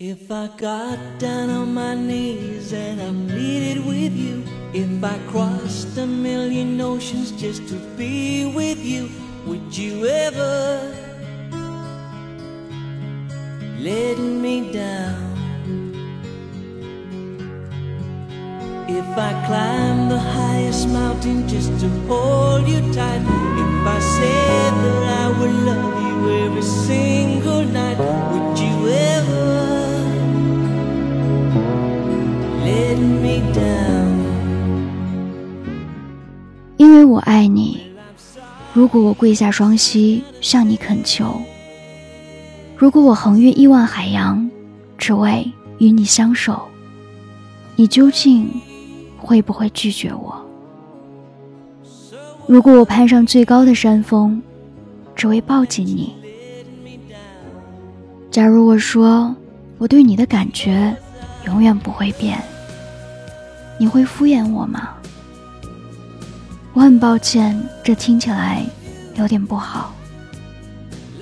If I got down on my knees and I pleaded with you, if I crossed a million oceans just to be with you, would you ever let me down? If I climb the highest mountain just to hold you tight, 因为我爱你，如果我跪下双膝向你恳求，如果我横越亿万海洋，只为与你相守，你究竟会不会拒绝我？如果我攀上最高的山峰，只为抱紧你，假如我说我对你的感觉永远不会变，你会敷衍我吗？我很抱歉，这听起来有点不好，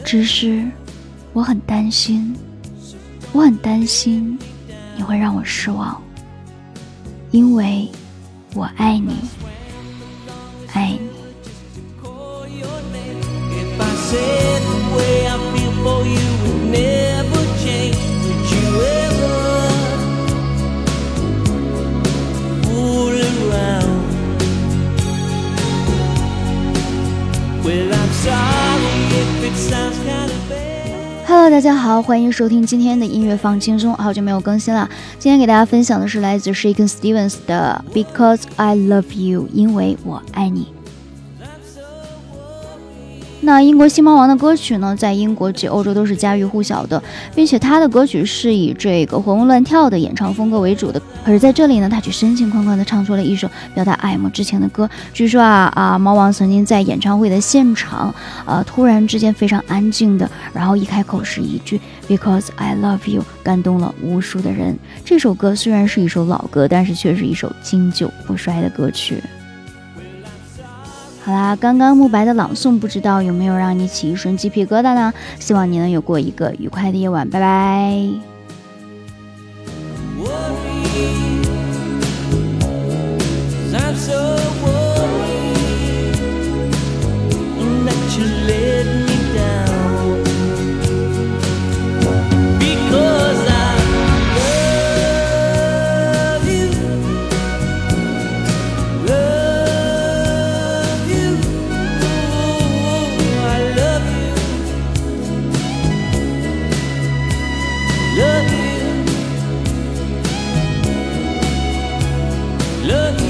只是我很担心，我很担心你会让我失望。因为我爱你，爱你。Hello，大家好，欢迎收听今天的音乐放轻松。好久没有更新了，今天给大家分享的是来自 Shaken Stevens 的《Because I Love You》，因为我爱你。那英国新猫王的歌曲呢，在英国及欧洲都是家喻户晓的，并且他的歌曲是以这个活蹦乱跳的演唱风格为主的。可是在这里呢，他却深情款款地唱出了一首表达爱慕之情的歌。据说啊啊，猫王曾经在演唱会的现场，呃，突然之间非常安静的，然后一开口是一句 Because I love you，感动了无数的人。这首歌虽然是一首老歌，但是却是一首经久不衰的歌曲。好啦，刚刚慕白的朗诵，不知道有没有让你起一身鸡皮疙瘩呢？希望你能有过一个愉快的夜晚，拜拜。Look